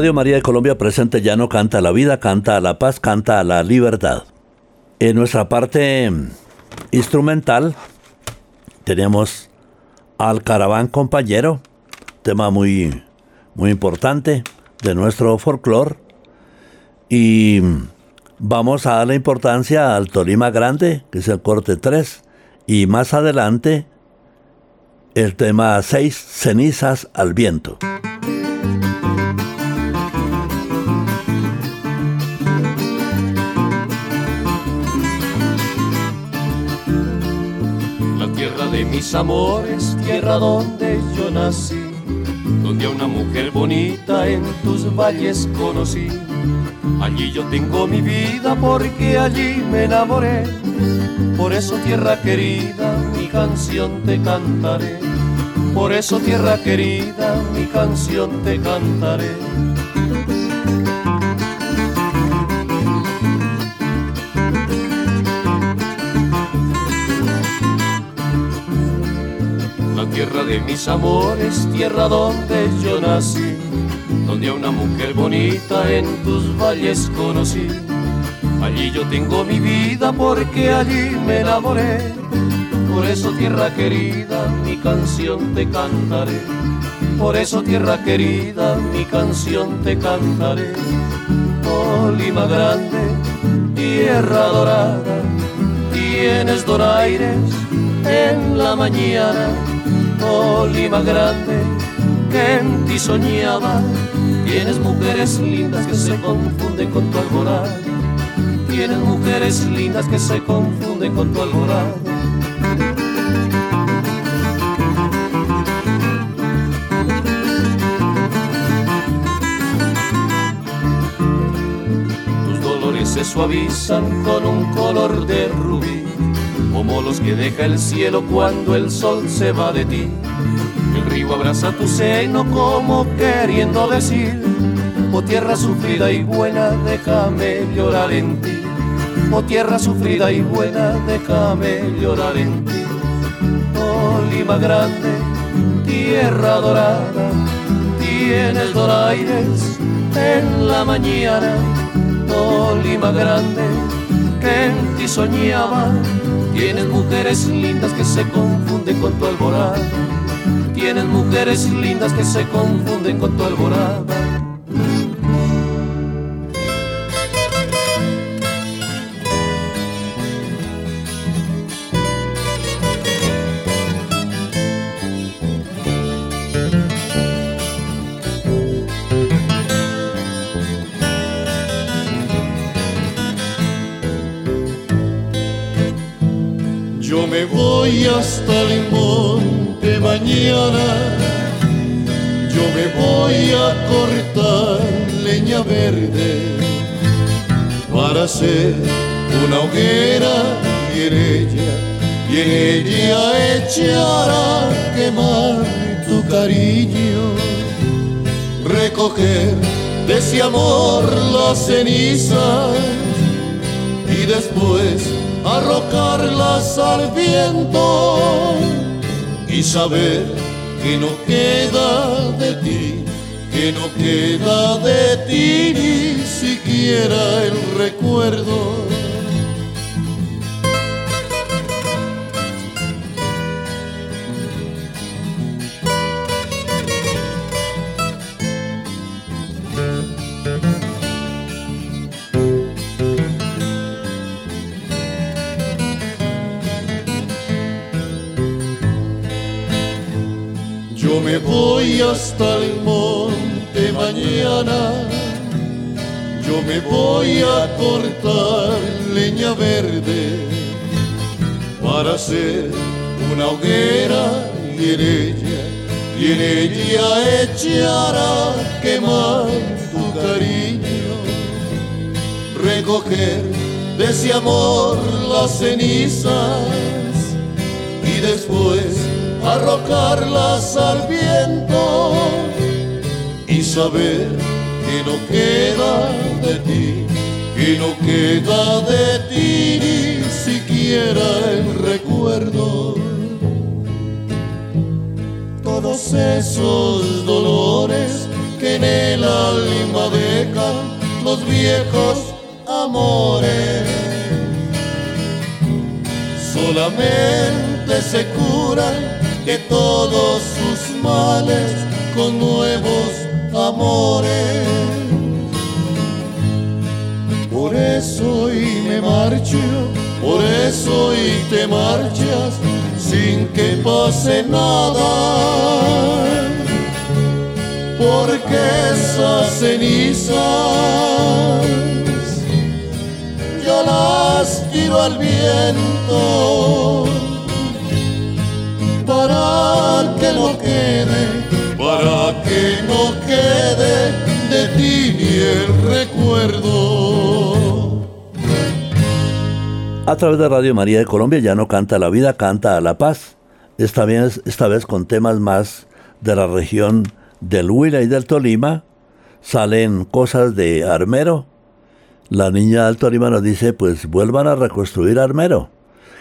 Radio María de Colombia presente ya no canta la vida, canta la paz, canta la libertad. En nuestra parte instrumental tenemos al Caraván Compañero, tema muy, muy importante de nuestro folclore. Y vamos a darle importancia al Tolima Grande, que es el corte 3, y más adelante el tema 6, Cenizas al Viento. Mis amores, tierra donde yo nací, donde a una mujer bonita en tus valles conocí. Allí yo tengo mi vida porque allí me enamoré. Por eso tierra querida, mi canción te cantaré. Por eso tierra querida, mi canción te cantaré. Tierra de mis amores, tierra donde yo nací, donde a una mujer bonita en tus valles conocí. Allí yo tengo mi vida porque allí me enamoré. Por eso tierra querida, mi canción te cantaré. Por eso tierra querida, mi canción te cantaré. Oh Lima grande, tierra dorada, tienes donaires en la mañana oh Lima grande, que en ti soñaba. Tienes mujeres lindas que se confunden con tu alborada. Tienes mujeres lindas que se confunden con tu alborada. Tus dolores se suavizan con un color de rubí como los que deja el cielo cuando el sol se va de ti. El río abraza tu seno como queriendo decir, oh tierra sufrida y buena, déjame llorar en ti. Oh tierra sufrida y buena, déjame llorar en ti. Oh Lima grande, tierra dorada, tienes doraires en la mañana. Oh Lima grande, que en ti soñaba Tienes mujeres lindas que se confunden con tu alborada. Tienes mujeres lindas que se confunden con tu alborada. Voy hasta el monte mañana, yo me voy a cortar leña verde para hacer una hoguera y en ella, y en ella echar quemar tu cariño, recoger de ese amor las cenizas y después arrocarlas al viento y saber que no queda de ti, que no queda de ti ni siquiera el recuerdo voy hasta el monte mañana, yo me voy a cortar leña verde para hacer una hoguera y en ella, y en ella echar a quemar tu cariño, recoger de ese amor las cenizas y después arrojarlas al viento y saber que no queda de ti, que no queda de ti ni siquiera el recuerdo. Todos esos dolores que en el alma dejan los viejos amores. Solamente se curan de todos sus males con nuevos amores. Por eso hoy me marcho, por eso hoy te marchas sin que pase nada. Porque esas cenizas yo las tiro al viento para que no quede, para que no quede de ti ni el recuerdo. A través de Radio María de Colombia ya no canta la vida, canta a la paz. Esta vez, esta vez con temas más de la región del Huila y del Tolima. Salen cosas de Armero. La niña del Tolima nos dice, pues vuelvan a reconstruir Armero.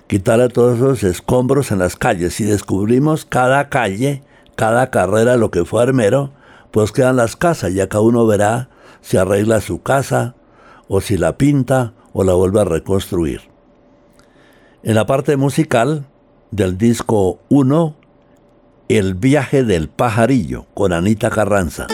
Quitarle todos esos escombros en las calles. Si descubrimos cada calle, cada carrera, lo que fue Armero, pues quedan las casas. Ya cada uno verá si arregla su casa, o si la pinta, o la vuelve a reconstruir. En la parte musical del disco 1, El viaje del pajarillo, con Anita Carranza.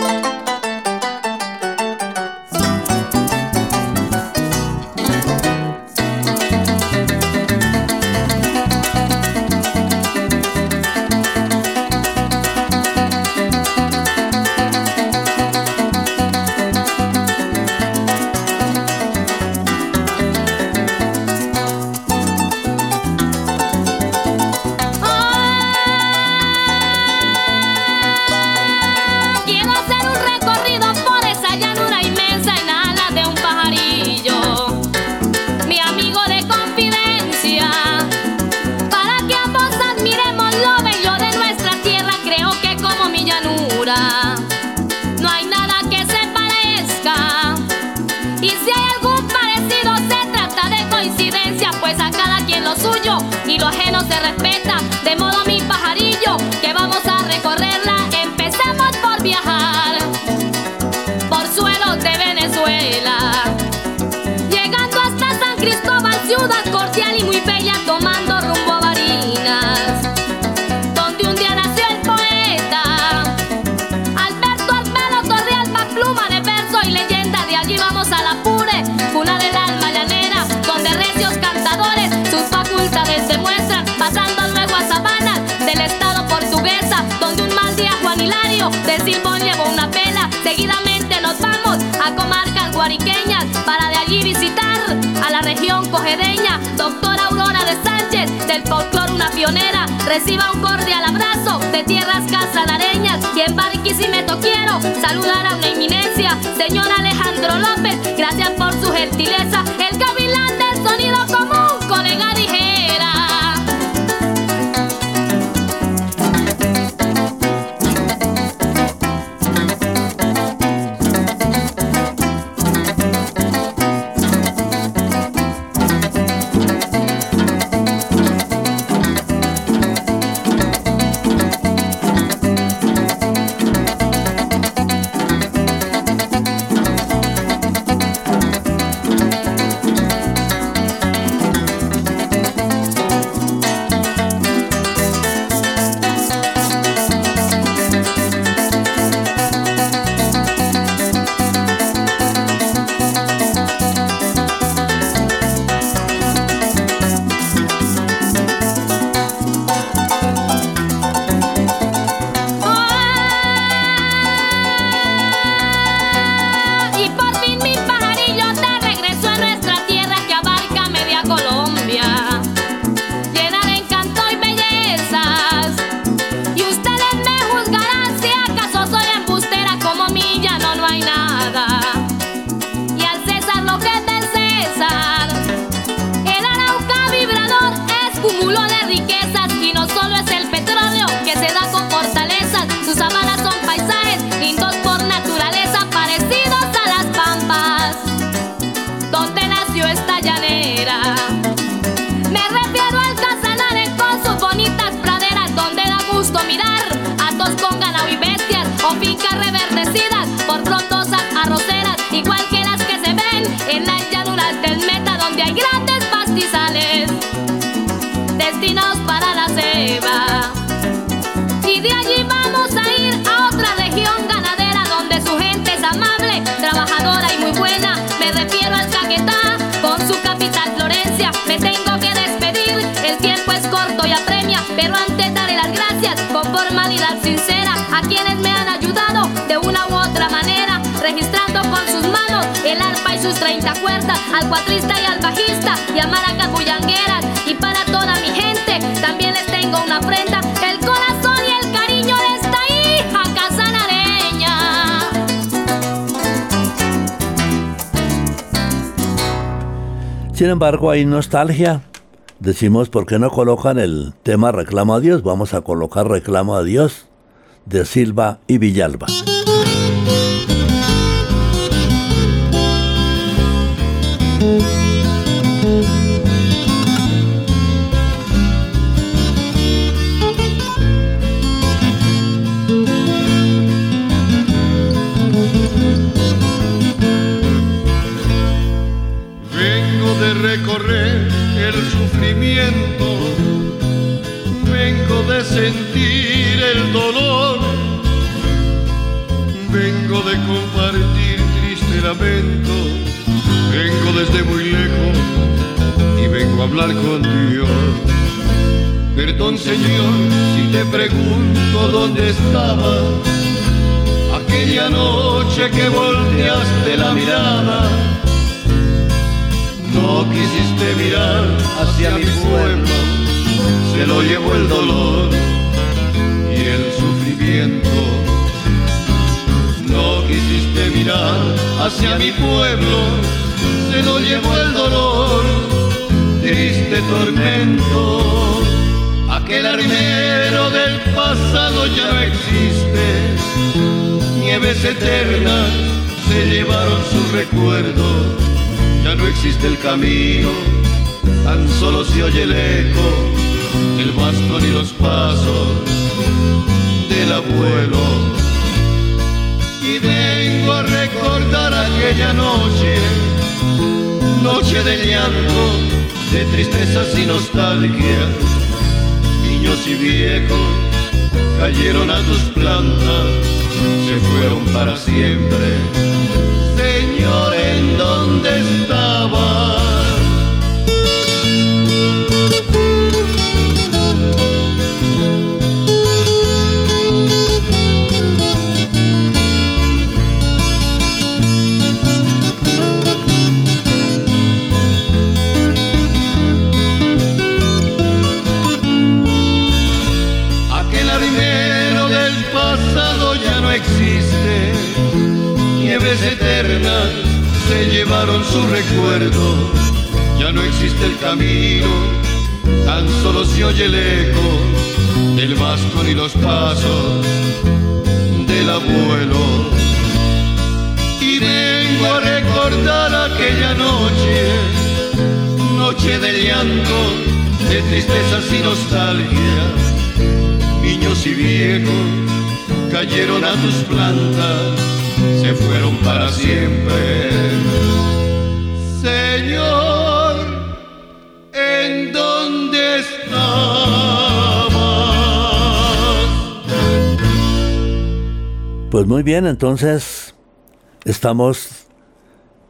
Cogedeña. Doctora Aurora de Sánchez, del folclor una pionera. Reciba un cordial abrazo de tierras casanareñas. Y en Barquisimeto quiero saludar a una eminencia, señor Alejandro López. Gracias por su gentileza. El gavilán del sonido común, sus 30 cuerdas, al cuatrista y al bajista, y a maracas bullangueras. Y para toda mi gente también les tengo una prenda, el corazón y el cariño de esta hija casanareña. Sin embargo, hay nostalgia. Decimos, ¿por qué no colocan el tema Reclamo a Dios? Vamos a colocar Reclamo a Dios de Silva y Villalba. Recorrer el sufrimiento, vengo de sentir el dolor, vengo desde muy lejos y vengo a hablar con Dios. Perdón Señor si te pregunto dónde estaba aquella noche que volteaste la mirada. No quisiste mirar hacia mi pueblo, se lo llevó el dolor y el sufrimiento. No quisiste mirar hacia mi pueblo, se lo llevó el dolor, triste tormento. Aquel armero del pasado ya no existe, nieves eternas se llevaron su recuerdo ya no existe el camino, tan solo se oye el eco, el bastón y los pasos del abuelo. Y vengo a recordar aquella noche, noche de llanto, de tristezas y nostalgia. Niños y viejos cayeron a tus plantas, se fueron para siempre. Se llevaron su recuerdo, ya no existe el camino, tan solo se oye el eco del bastón y los pasos del abuelo. Y vengo a recordar aquella noche, noche de llanto, de tristezas y nostalgia. Niños y viejos cayeron a tus plantas, se fueron para siempre. Señor, ¿en dónde estabas? Pues muy bien, entonces estamos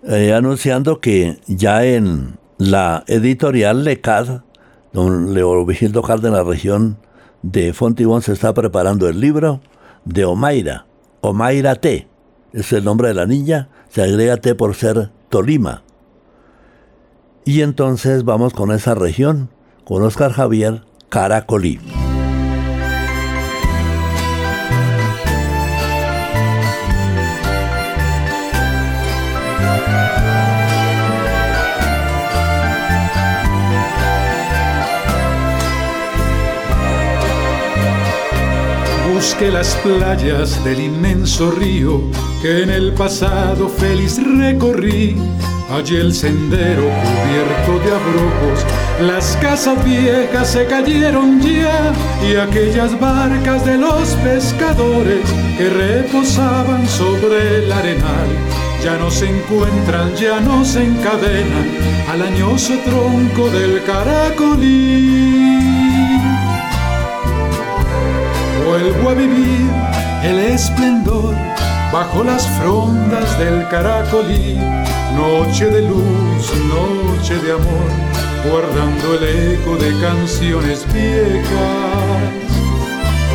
eh, anunciando que ya en la editorial LECAD, don Leovigildo Cárdenas, región de Fontibón, se está preparando el libro de Omaira, Omaira T. Es el nombre de la niña, se agrega T por ser Tolima. Y entonces vamos con esa región, con Oscar Javier Caracolí. Busque las playas del inmenso río que en el pasado feliz recorrí. Allí el sendero cubierto de abrojos, las casas viejas se cayeron ya y aquellas barcas de los pescadores que reposaban sobre el arenal ya no se encuentran, ya no se encadenan al añoso tronco del caracolí. Vuelvo a vivir el esplendor bajo las frondas del caracolí, noche de luz, noche de amor, guardando el eco de canciones viejas.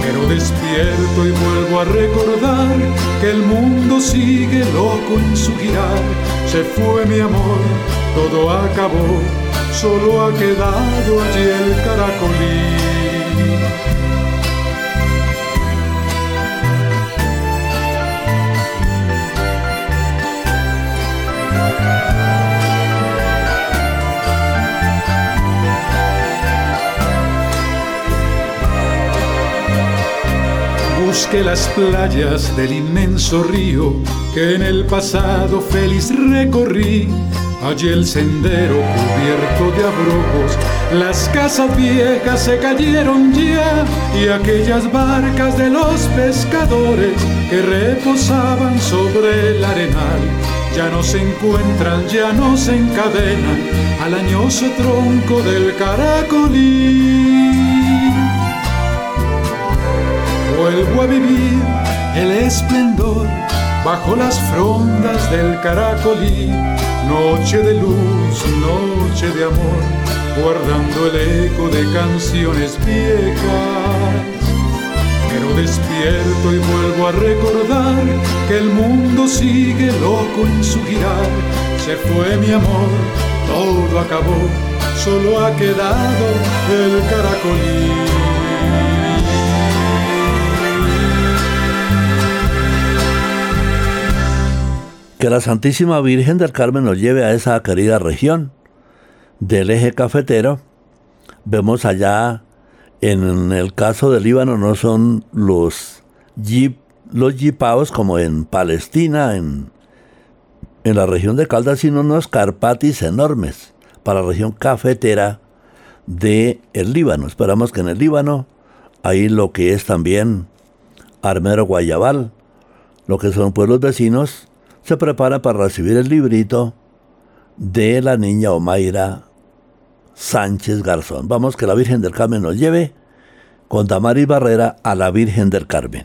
Pero despierto y vuelvo a recordar que el mundo sigue loco en su girar se fue mi amor, todo acabó, solo ha quedado allí el caracolí. Busque las playas del inmenso río que en el pasado feliz recorrí. Allí el sendero cubierto de abrojos, las casas viejas se cayeron ya y aquellas barcas de los pescadores que reposaban sobre el arenal ya no se encuentran, ya no se encadenan al añoso tronco del caracolí vuelvo a vivir el esplendor bajo las frondas del caracolí, noche de luz, noche de amor, guardando el eco de canciones viejas. Pero despierto y vuelvo a recordar que el mundo sigue loco en su girar. Se fue mi amor, todo acabó, solo ha quedado el caracolí. Que la Santísima Virgen del Carmen nos lleve a esa querida región del eje cafetero. Vemos allá, en el caso del Líbano, no son los jeep, los jipaos como en Palestina, en, en la región de Caldas, sino unos carpatis enormes para la región cafetera de el Líbano. Esperamos que en el Líbano, ahí lo que es también Armero Guayabal, lo que son pueblos vecinos, se prepara para recibir el librito de la niña Omaira Sánchez Garzón. Vamos que la Virgen del Carmen nos lleve con Damaris Barrera a la Virgen del Carmen.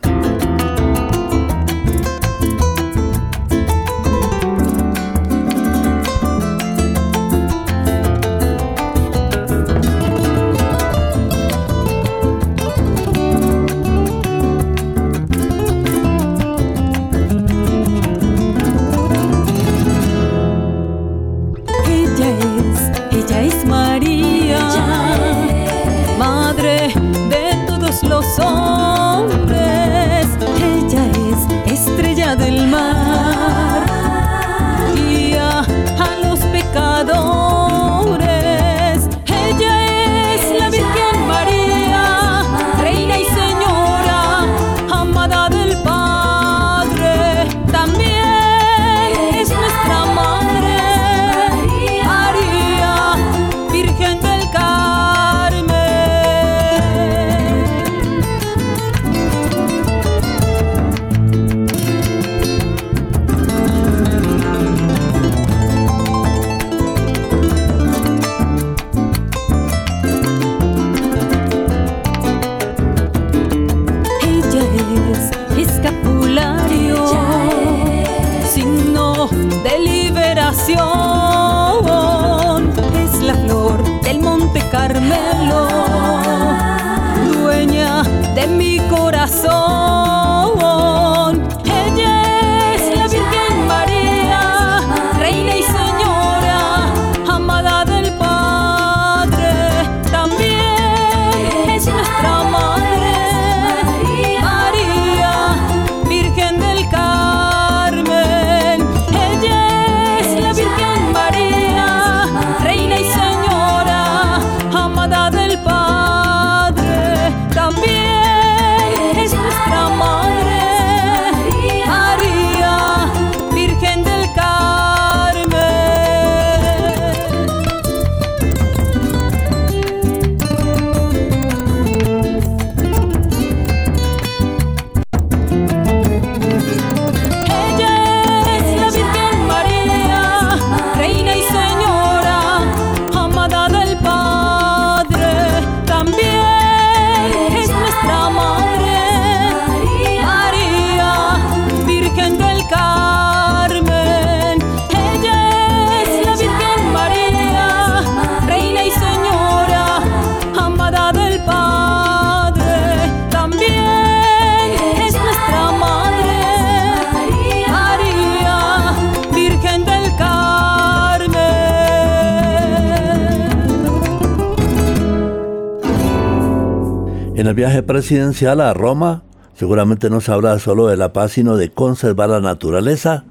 En el viaje presidencial a Roma, seguramente no se habla solo de la paz, sino de conservar la naturaleza,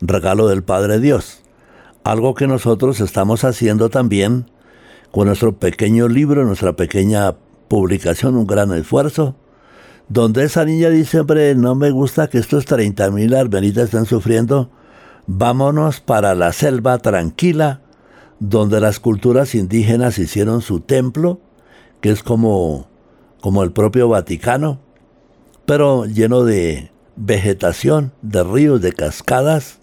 regalo del Padre Dios. Algo que nosotros estamos haciendo también con nuestro pequeño libro, nuestra pequeña publicación, un gran esfuerzo, donde esa niña dice, hombre, no me gusta que estos 30 mil arbenitas estén sufriendo, vámonos para la selva tranquila, donde las culturas indígenas hicieron su templo, que es como, como el propio Vaticano, pero lleno de vegetación, de ríos, de cascadas.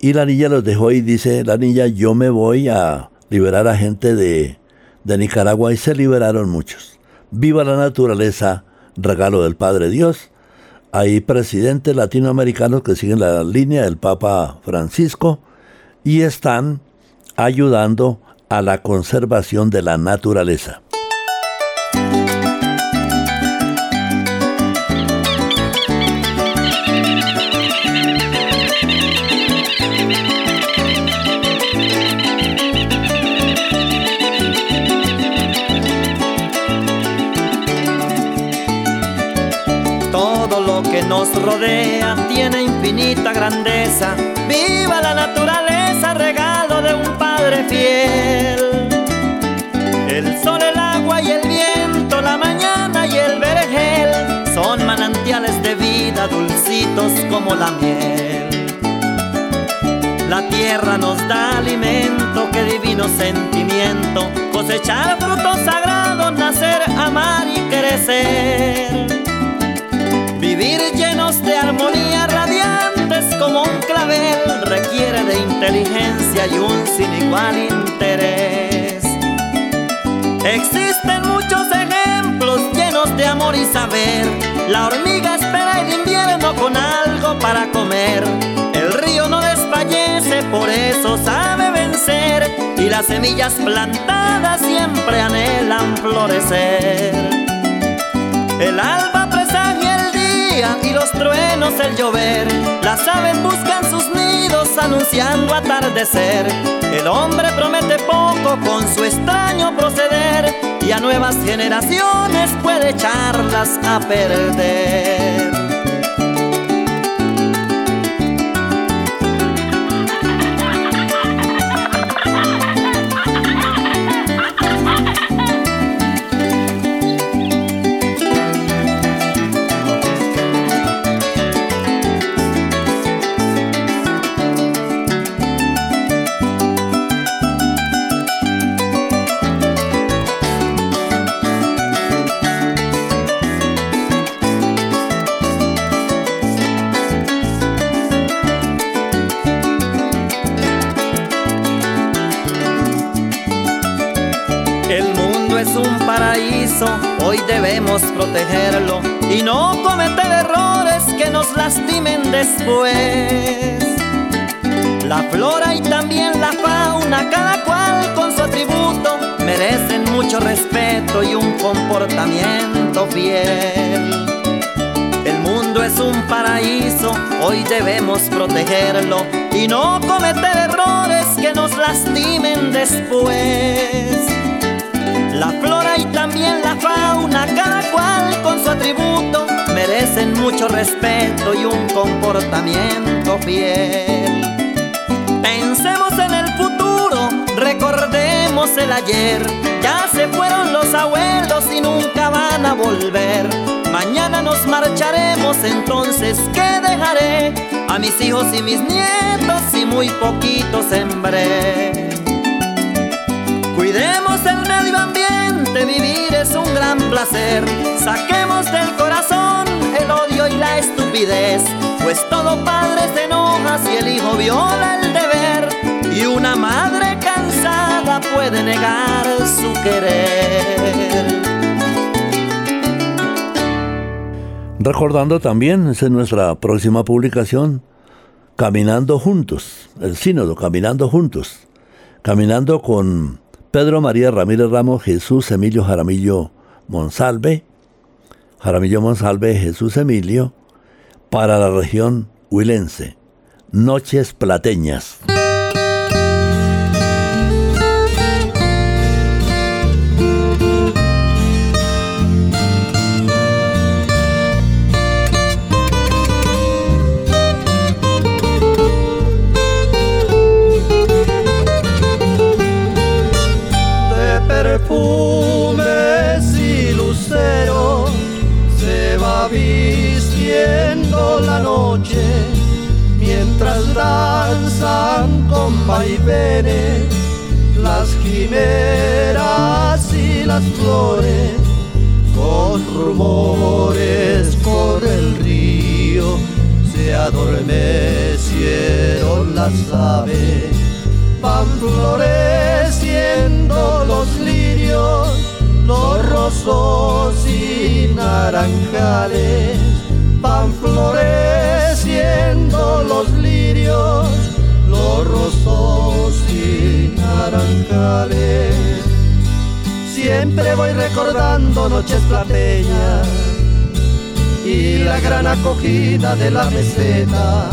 Y la niña los dejó y dice, la niña, yo me voy a liberar a gente de, de Nicaragua y se liberaron muchos. Viva la naturaleza, regalo del Padre Dios. Hay presidentes latinoamericanos que siguen la línea del Papa Francisco y están ayudando a la conservación de la naturaleza. Nos rodea tiene infinita grandeza. Viva la naturaleza, regalo de un padre fiel. El sol, el agua y el viento, la mañana y el vergel son manantiales de vida dulcitos como la miel. La tierra nos da alimento, qué divino sentimiento, cosechar frutos sagrados, nacer, amar y crecer. Vivir llenos de armonía radiantes como un clavel requiere de inteligencia y un sin igual interés. Existen muchos ejemplos llenos de amor y saber. La hormiga espera el invierno con algo para comer. El río no desfallece, por eso sabe vencer. Y las semillas plantadas siempre anhelan florecer. El y los truenos el llover. Las aves buscan sus nidos anunciando atardecer. El hombre promete poco con su extraño proceder y a nuevas generaciones puede echarlas a perder. Hoy debemos protegerlo y no cometer errores que nos lastimen después. La flora y también la fauna, cada cual con su atributo, merecen mucho respeto y un comportamiento fiel. El mundo es un paraíso, hoy debemos protegerlo y no cometer errores que nos lastimen después. La flora y también la fauna, cada cual con su atributo, merecen mucho respeto y un comportamiento fiel. Pensemos en el futuro, recordemos el ayer. Ya se fueron los abuelos y nunca van a volver. Mañana nos marcharemos, entonces ¿qué dejaré? A mis hijos y mis nietos y muy poquitos sembré. Cuidemos el medio ambiente, vivir es un gran placer. Saquemos del corazón el odio y la estupidez, pues todo padre se enoja si el hijo viola el deber y una madre cansada puede negar su querer. Recordando también, es nuestra próxima publicación, Caminando Juntos, el sínodo, Caminando Juntos, caminando con Pedro María Ramírez Ramos, Jesús Emilio Jaramillo Monsalve, Jaramillo Monsalve, Jesús Emilio, para la región huilense. Noches Plateñas. Esperando la noche mientras danzan con vaivenes las quimeras y las flores con rumores por el río se adormecieron las aves van floreciendo los lirios los rosos y naranjales van floreciendo los lirios los rosos y naranjales Siempre voy recordando noches plateñas y la gran acogida de la meseta.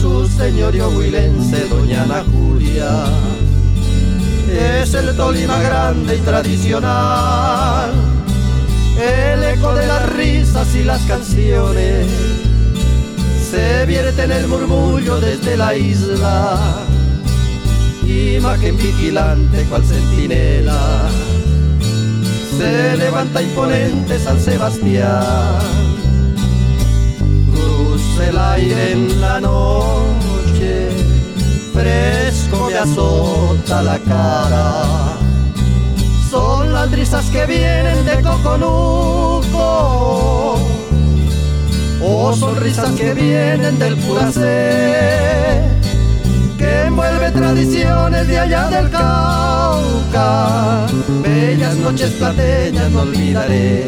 Su señorio huilense, doña Ana Julia, es el Tolima grande y tradicional. El eco de las risas y las canciones se vierte en el murmullo desde la isla imagen vigilante cual centinela. Se levanta imponente San Sebastián, cruza el aire en la noche, fresco me azota la cara. Son las brisas que vienen de Coconuco, o sonrisas que vienen del Puracé que envuelve tradiciones de allá del Cauca. Bellas noches plateñas no olvidaré.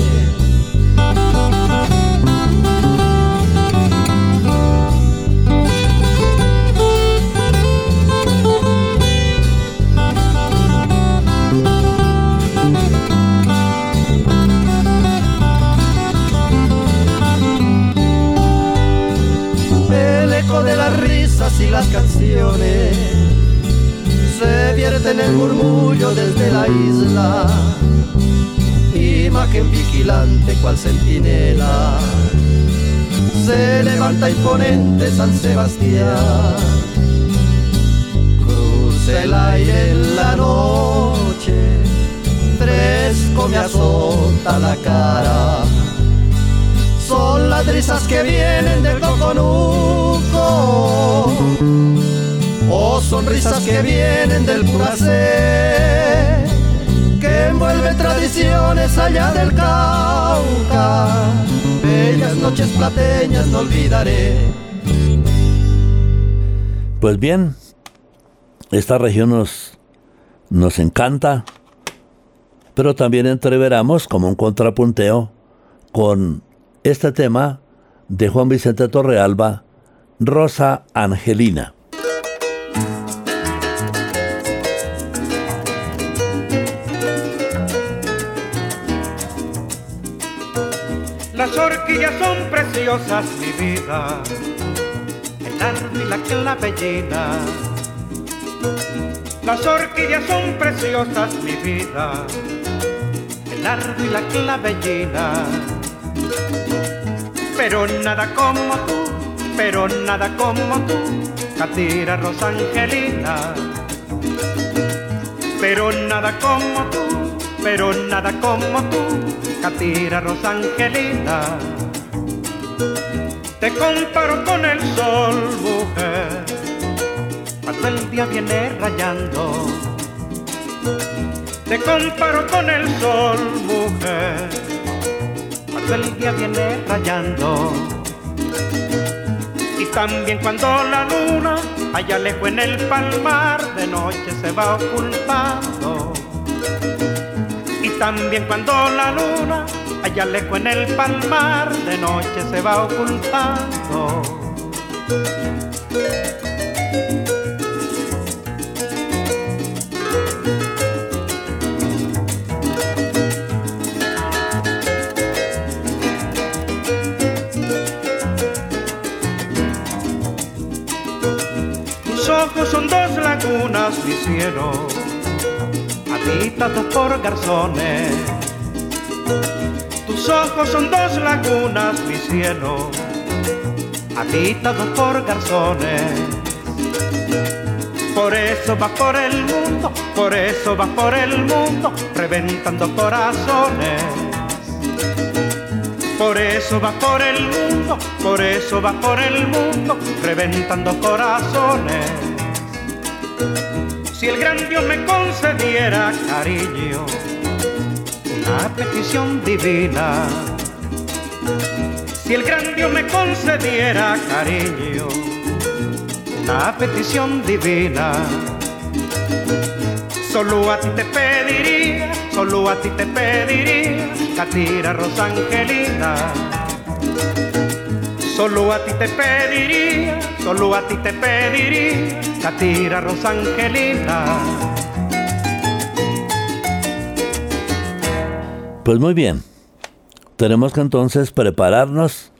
De las risas y las canciones. Se vierte en el murmullo desde la isla, imagen vigilante cual centinela, se levanta imponente San Sebastián, cruce el aire en la noche, fresco me azota la cara son las risas que vienen del coconuco o sonrisas que vienen del puracé que envuelve tradiciones allá del Cauca. Bellas noches plateñas no olvidaré. Pues bien, esta región nos, nos encanta, pero también entreveramos como un contrapunteo con este tema de Juan Vicente Torrealba, Rosa Angelina. Las orquídeas son preciosas, mi vida, el árbol y la clavellina. Las orquídeas son preciosas, mi vida, el árbol y la clavellina. Pero nada como tú, pero nada como tú, Catira Rosa Angelina. Pero nada como tú, pero nada como tú, Catira Rosa Angelina. Te comparo con el sol, mujer, cuando el día viene rayando. Te comparo con el sol, mujer, cuando el día viene rayando. Y también cuando la luna allá lejos en el palmar de noche se va ocultando. Y también cuando la luna allá lejos en el palmar de noche se va ocultando. Dos lagunas, mi cielo, habitados por garzones. Tus ojos son dos lagunas, mi cielo, habitados por garzones. Por eso vas por el mundo, por eso vas por el mundo, reventando corazones. Por eso va por el mundo, por eso va por el mundo, reventando corazones. Si el gran Dios me concediera cariño, una petición divina. Si el gran Dios me concediera cariño, una petición divina. Solo a ti te pediría, solo a ti te pediría, Catira Rosangelina. Solo a ti te pediría, solo a ti te pediría, Catira Rosangelina. Pues muy bien, tenemos que entonces prepararnos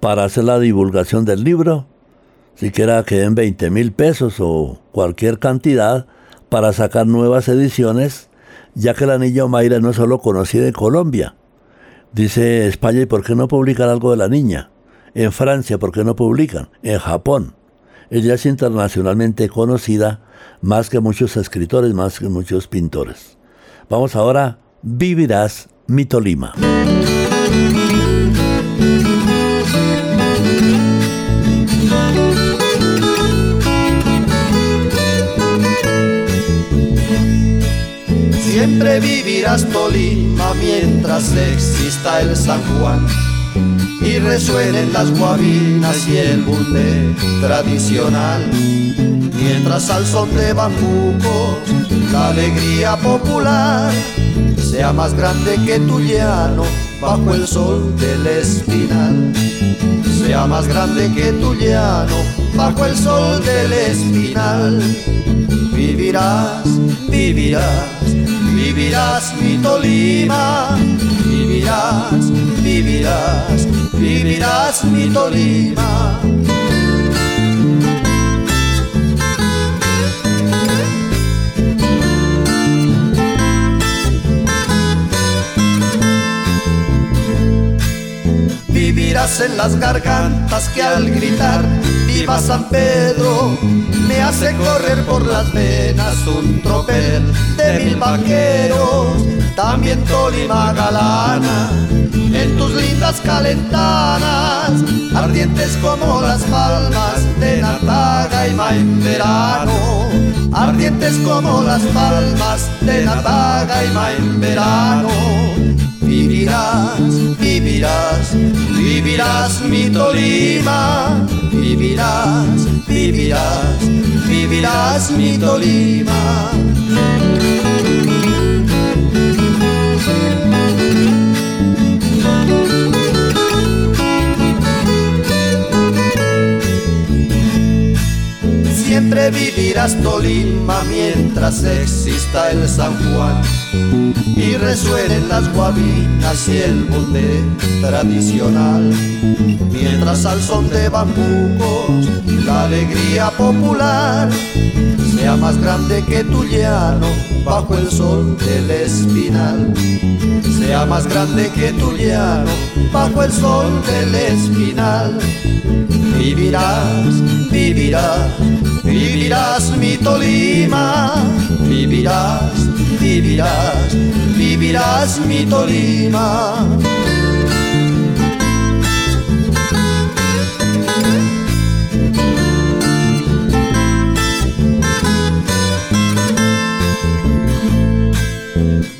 para hacer la divulgación del libro, siquiera que den 20 mil pesos o cualquier cantidad para sacar nuevas ediciones, ya que la niña Mayra no es solo conocida en Colombia. Dice España, ¿y por qué no publican algo de la niña? En Francia, ¿por qué no publican? En Japón. Ella es internacionalmente conocida, más que muchos escritores, más que muchos pintores. Vamos ahora, Vivirás mi Tolima. Siempre vivirás Tolima mientras exista el San Juan y resuenen las guabinas y el bunde tradicional. Mientras al son de bambucos la alegría popular sea más grande que tu llano bajo el sol del espinal. Sea más grande que tu llano bajo el sol del espinal. Vivirás, vivirás vivirás mi Tolima, vivirás, vivirás, vivirás mi Tolima. Vivirás en las gargantas que al gritar viva San Pedro me hace correr por las venas un tropel de mil vaqueros, también Tolima galana, en tus lindas calentanas, ardientes como las palmas de Natagaima en verano, ardientes como las palmas de Natagaima en verano. Vivirás, vivirás, vivirás mi Tolima, vivirás, vivirás, vivirás mi Tolima. Siempre vivirás Tolima mientras exista el San Juan y resuenen las guabinas y el bunde tradicional. Mientras al son de bambucos la alegría popular sea más grande que tu llano bajo el sol del espinal. Sea más grande que tu llano bajo el sol del espinal. Vivirás, vivirás, vivirás mi Tolima, vivirás vivirás, vivirás mi Tolima.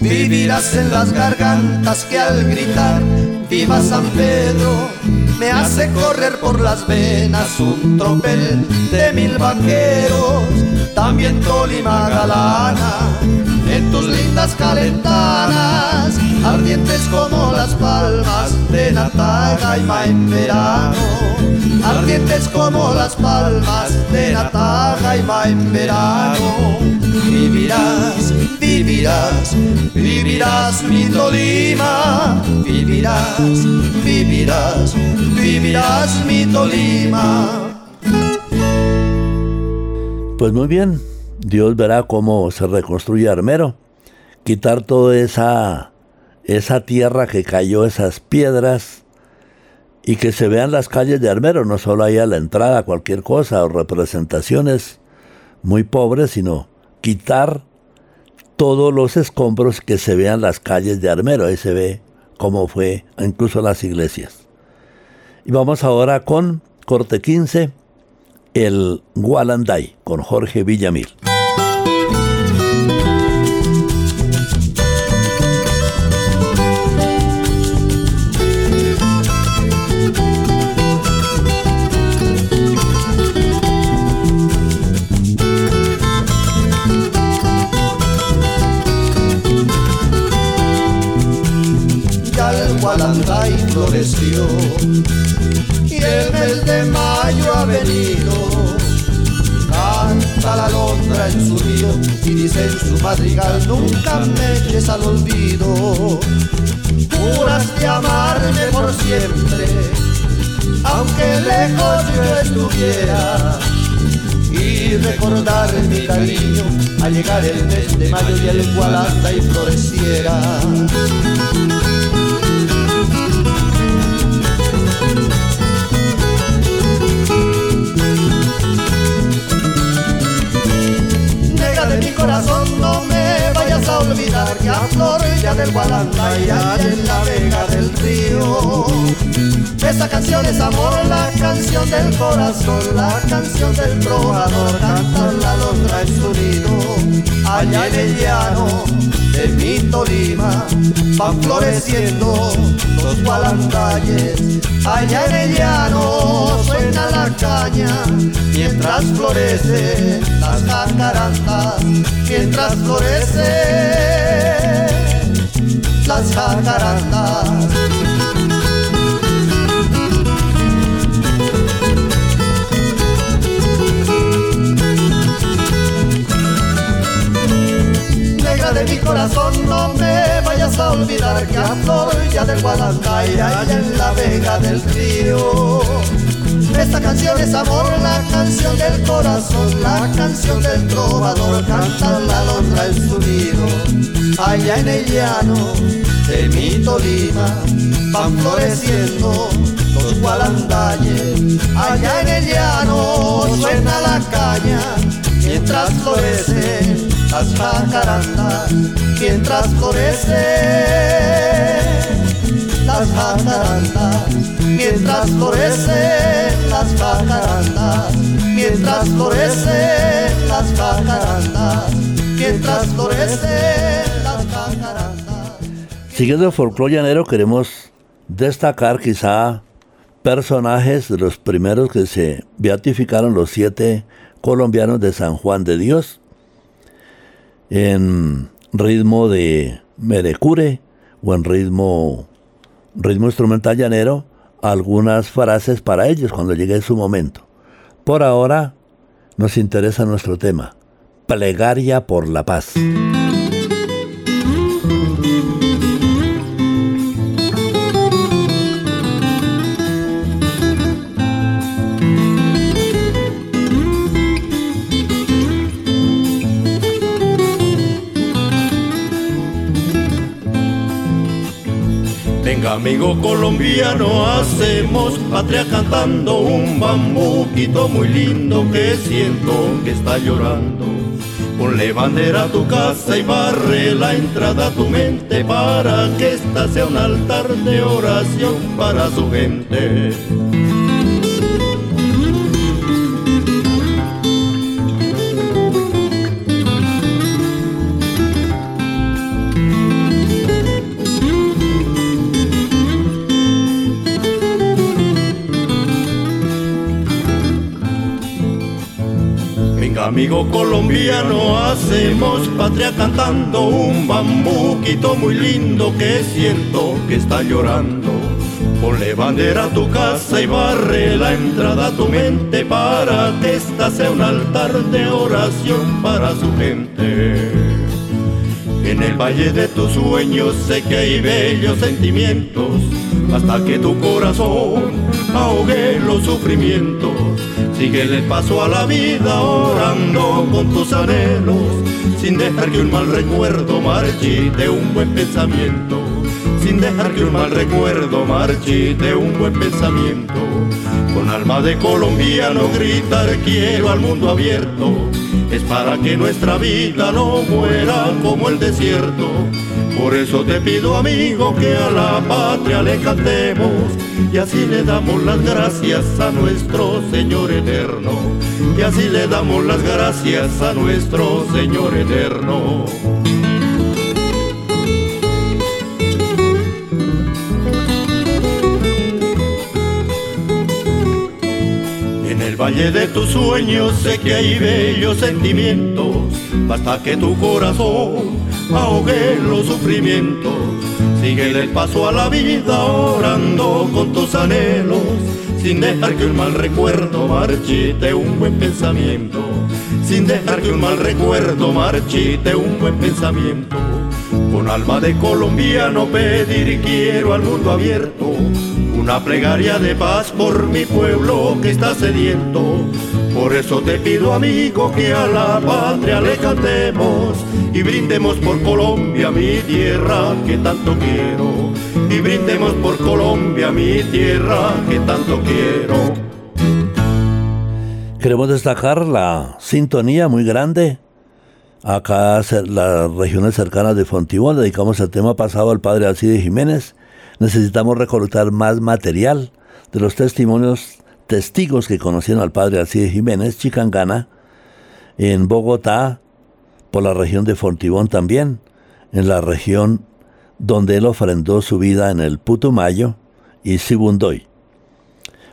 Vivirás en las gargantas que al gritar viva San Pedro me hace correr por las venas un tropel de mil vaqueros, también Tolima galana en tus lindas calentanas, ardientes como las palmas de Natagaima en verano, ardientes como las palmas de Natagaima en verano. Vivirás, vivirás, vivirás mi Tolima, vivirás, vivirás, vivirás mi Tolima. Pues muy bien, Dios verá cómo se reconstruye Armero. Quitar toda esa, esa tierra que cayó, esas piedras, y que se vean las calles de Armero, no solo ahí a la entrada cualquier cosa o representaciones muy pobres, sino quitar todos los escombros que se vean las calles de Armero. Ahí se ve como fue incluso las iglesias. Y vamos ahora con corte 15, el Gualanday, con Jorge Villamil. Floreció y el mes de mayo ha venido. Canta la londra en su río y dice en su madrigal nunca me eches al olvido. Juras de amarme por siempre, aunque lejos yo estuviera y recordar mi cariño al llegar el mes de mayo y el cual hasta y floreciera. Corazón no me vayas a olvidar que a ya del y en la vega del río. Esta canción es amor, la canción del corazón, la canción del trovador, canta la londra en su nido, allá en el llano de mi Tolima, van floreciendo los gualandayes, allá en el llano suena la caña, mientras florece las jacarandas, mientras florece las jacarandas. Olvidar que a flor ya del Guadalajara allá en la vega del río esta canción es amor, la canción del corazón, la canción del trovador, canta la londra en su nido. Allá en el llano de mi Tolima van floreciendo los gualandayes. Allá en el llano suena la caña mientras florecen las jacarandas, mientras florecen las jacarandas, mientras florecen las jacarandas, mientras florecen las jacarandas, mientras florecen las jacarandas. Siguiendo el folclore llanero queremos destacar quizá personajes de los primeros que se beatificaron los siete colombianos de San Juan de Dios en ritmo de merecure o en ritmo ritmo instrumental llanero algunas frases para ellos cuando llegue su momento. Por ahora nos interesa nuestro tema, plegaria por la paz. Amigo colombiano, hacemos patria cantando un bambuquito muy lindo que siento que está llorando. Ponle bandera a tu casa y barre la entrada a tu mente para que esta sea un altar de oración para su gente. Amigo colombiano, hacemos patria cantando un bambuquito muy lindo que siento que está llorando. Ponle bandera a tu casa y barre la entrada a tu mente para que esta sea un altar de oración para su gente. En el valle de tus sueños sé que hay bellos sentimientos, hasta que tu corazón ahogue los sufrimientos. Sigue el paso a la vida orando con tus anhelos, sin dejar que un mal recuerdo marchite un buen pensamiento, sin dejar que un mal recuerdo marchite un buen pensamiento. Con alma de colombiano gritar quiero al mundo abierto, es para que nuestra vida no muera como el desierto Por eso te pido amigo que a la patria le cantemos y así le damos las gracias a nuestro Señor eterno. Y así le damos las gracias a nuestro Señor eterno. En el valle de tus sueños sé que hay bellos sentimientos, basta que tu corazón ahogue los sufrimientos. Sigue el paso a la vida orando con tus anhelos, sin dejar que un mal recuerdo marchite un buen pensamiento, sin dejar que un mal recuerdo marchite un buen pensamiento. Con alma de colombiano pedir quiero al mundo abierto una plegaria de paz por mi pueblo que está sediento. Por eso te pido amigo que a la patria le cantemos y brindemos por Colombia mi tierra que tanto quiero. Y brindemos por Colombia mi tierra que tanto quiero. Queremos destacar la sintonía muy grande. Acá las regiones cercanas de Fontibón dedicamos el tema pasado al padre Alcide Jiménez necesitamos recolectar más material de los testimonios, testigos que conocieron al padre Alcide Jiménez, Chicangana, en Bogotá, por la región de Fontibón también, en la región donde él ofrendó su vida en el Putumayo y Sibundoy.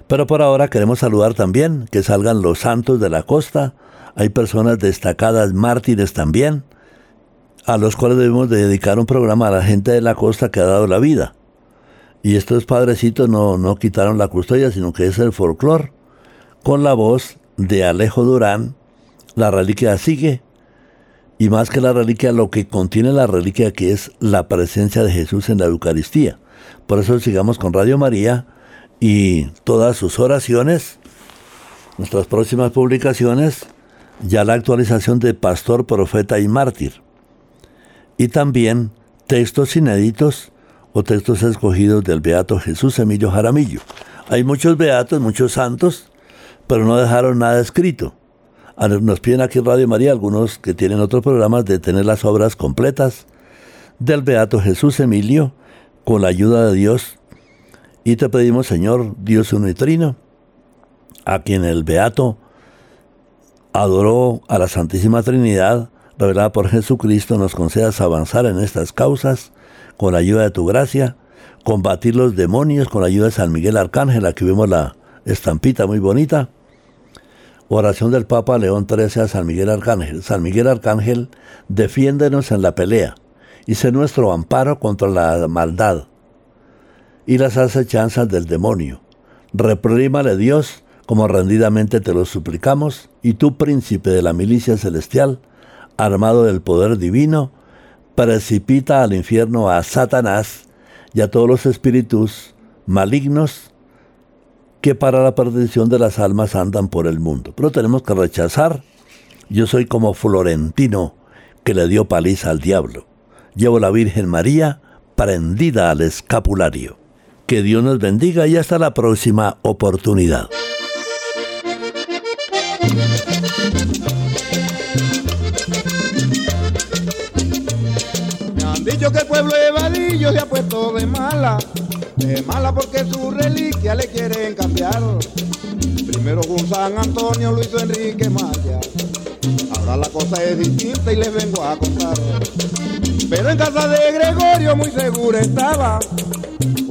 Pero por ahora queremos saludar también que salgan los santos de la costa, hay personas destacadas, mártires también, a los cuales debemos dedicar un programa a la gente de la costa que ha dado la vida. Y estos padrecitos no, no quitaron la custodia, sino que es el folclor, con la voz de Alejo Durán, la reliquia sigue, y más que la reliquia, lo que contiene la reliquia, que es la presencia de Jesús en la Eucaristía. Por eso sigamos con Radio María y todas sus oraciones, nuestras próximas publicaciones, ya la actualización de Pastor, Profeta y Mártir. Y también textos inéditos o textos escogidos del beato Jesús Emilio Jaramillo. Hay muchos beatos, muchos santos, pero no dejaron nada escrito. Nos piden aquí en Radio María, algunos que tienen otros programas, de tener las obras completas del beato Jesús Emilio con la ayuda de Dios. Y te pedimos, Señor, Dios uno y trino, a quien el beato adoró a la Santísima Trinidad, revelada por Jesucristo, nos concedas avanzar en estas causas con la ayuda de tu gracia, combatir los demonios con la ayuda de San Miguel Arcángel, aquí vemos la estampita muy bonita. Oración del Papa León XIII a San Miguel Arcángel. San Miguel Arcángel, defiéndenos en la pelea y sé nuestro amparo contra la maldad y las acechanzas del demonio. Reprímale Dios, como rendidamente te lo suplicamos, y tú, príncipe de la milicia celestial, armado del poder divino, precipita al infierno a Satanás y a todos los espíritus malignos que para la perdición de las almas andan por el mundo. Pero tenemos que rechazar. Yo soy como Florentino que le dio paliza al diablo. Llevo la Virgen María prendida al escapulario. Que Dios nos bendiga y hasta la próxima oportunidad. Que el pueblo de Vadillo se ha puesto de mala, de mala porque su reliquia le quieren cambiar. Primero con San Antonio lo hizo Enrique Maya, ahora la cosa es distinta y les vengo a contar. Pero en casa de Gregorio muy segura estaba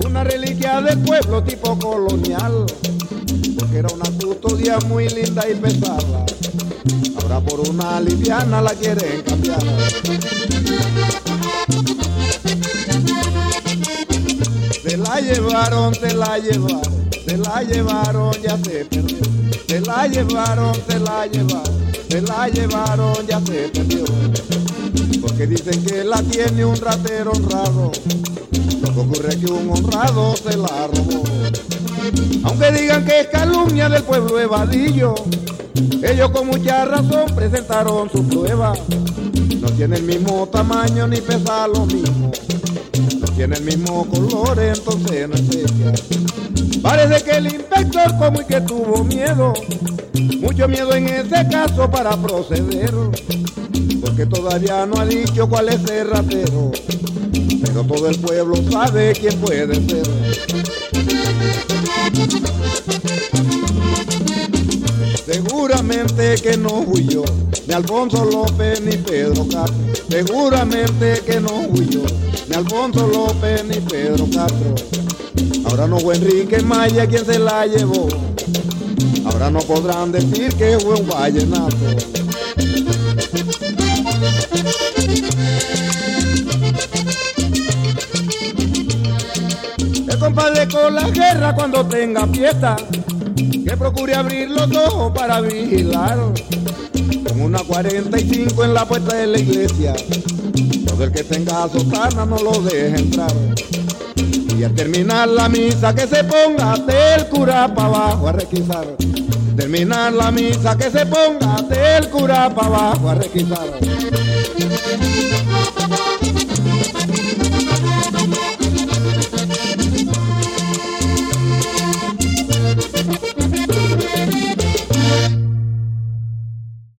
una reliquia del pueblo tipo colonial, porque era una custodia muy linda y pesada. Ahora por una liviana la quieren cambiar. Se la llevaron, se la llevaron, se la llevaron, ya se perdió. Se la llevaron, se la llevaron, se la llevaron, ya se perdió. Porque dicen que la tiene un ratero honrado. Lo que ocurre es que un honrado se la robó. Aunque digan que es calumnia del pueblo evadillo, ellos con mucha razón presentaron su prueba. No tiene el mismo tamaño ni pesa lo mismo tiene el mismo color, entonces no es ella. Parece que el inspector como y que tuvo miedo, mucho miedo en ese caso para proceder, porque todavía no ha dicho cuál es el ratero. pero todo el pueblo sabe quién puede ser. Seguramente que no fui yo, ni Alfonso López ni Pedro Castro. Seguramente que no fui yo, ni Alfonso López ni Pedro Castro. Ahora no fue Enrique Maya quien se la llevó. Ahora no podrán decir que fue un vallenato. El compadre con la guerra cuando tenga fiesta, que procure abrir los ojos para vigilar. Con una 45 en la puerta de la iglesia, todo el que tenga sotana no lo deje entrar. Y al terminar la misa que se ponga del cura para abajo a requisar. Terminar la misa que se ponga del cura para abajo a requisar.